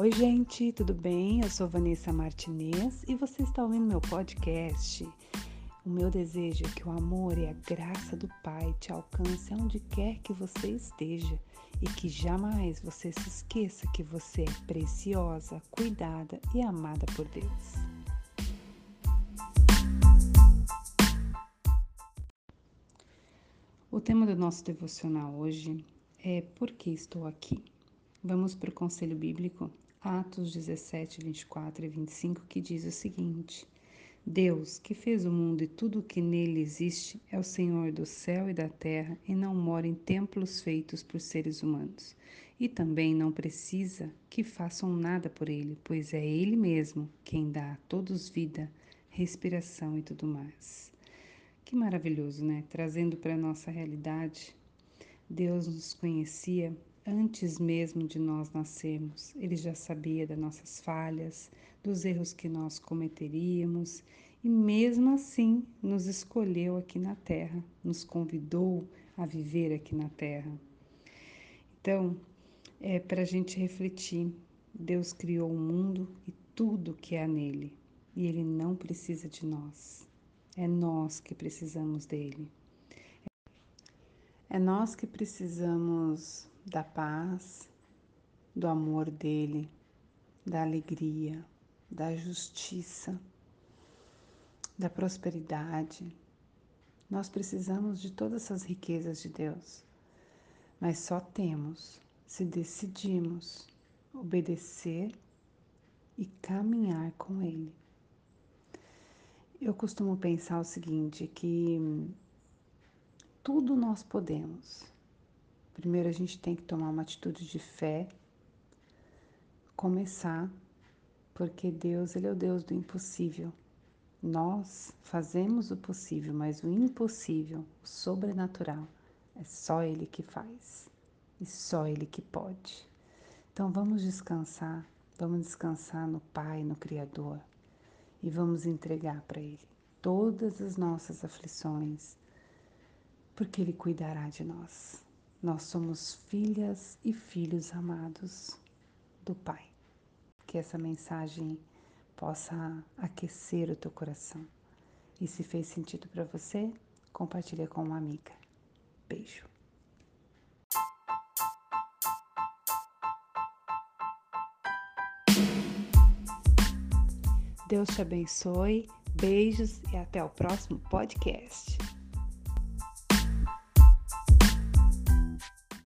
Oi, gente, tudo bem? Eu sou Vanessa Martinez e você está ouvindo meu podcast. O meu desejo é que o amor e a graça do Pai te alcance onde quer que você esteja e que jamais você se esqueça que você é preciosa, cuidada e amada por Deus. O tema do nosso devocional hoje é Por que estou aqui? Vamos para o conselho bíblico, Atos 17, 24 e 25, que diz o seguinte: Deus, que fez o mundo e tudo o que nele existe, é o Senhor do céu e da terra e não mora em templos feitos por seres humanos. E também não precisa que façam nada por ele, pois é ele mesmo quem dá a todos vida, respiração e tudo mais. Que maravilhoso, né? Trazendo para a nossa realidade Deus nos conhecia antes mesmo de nós nascermos. Ele já sabia das nossas falhas, dos erros que nós cometeríamos e, mesmo assim, nos escolheu aqui na Terra, nos convidou a viver aqui na Terra. Então, é para a gente refletir: Deus criou o mundo e tudo que há nele, e Ele não precisa de nós. É nós que precisamos dele. É nós que precisamos da paz, do amor dele, da alegria, da justiça, da prosperidade. Nós precisamos de todas essas riquezas de Deus, mas só temos se decidimos obedecer e caminhar com Ele. Eu costumo pensar o seguinte, que tudo nós podemos. Primeiro a gente tem que tomar uma atitude de fé, começar, porque Deus, ele é o Deus do impossível. Nós fazemos o possível, mas o impossível, o sobrenatural, é só ele que faz. E só ele que pode. Então vamos descansar, vamos descansar no Pai, no Criador, e vamos entregar para ele todas as nossas aflições, porque Ele cuidará de nós. Nós somos filhas e filhos amados do Pai. Que essa mensagem possa aquecer o teu coração. E se fez sentido para você, compartilha com uma amiga. Beijo. Deus te abençoe, beijos e até o próximo podcast.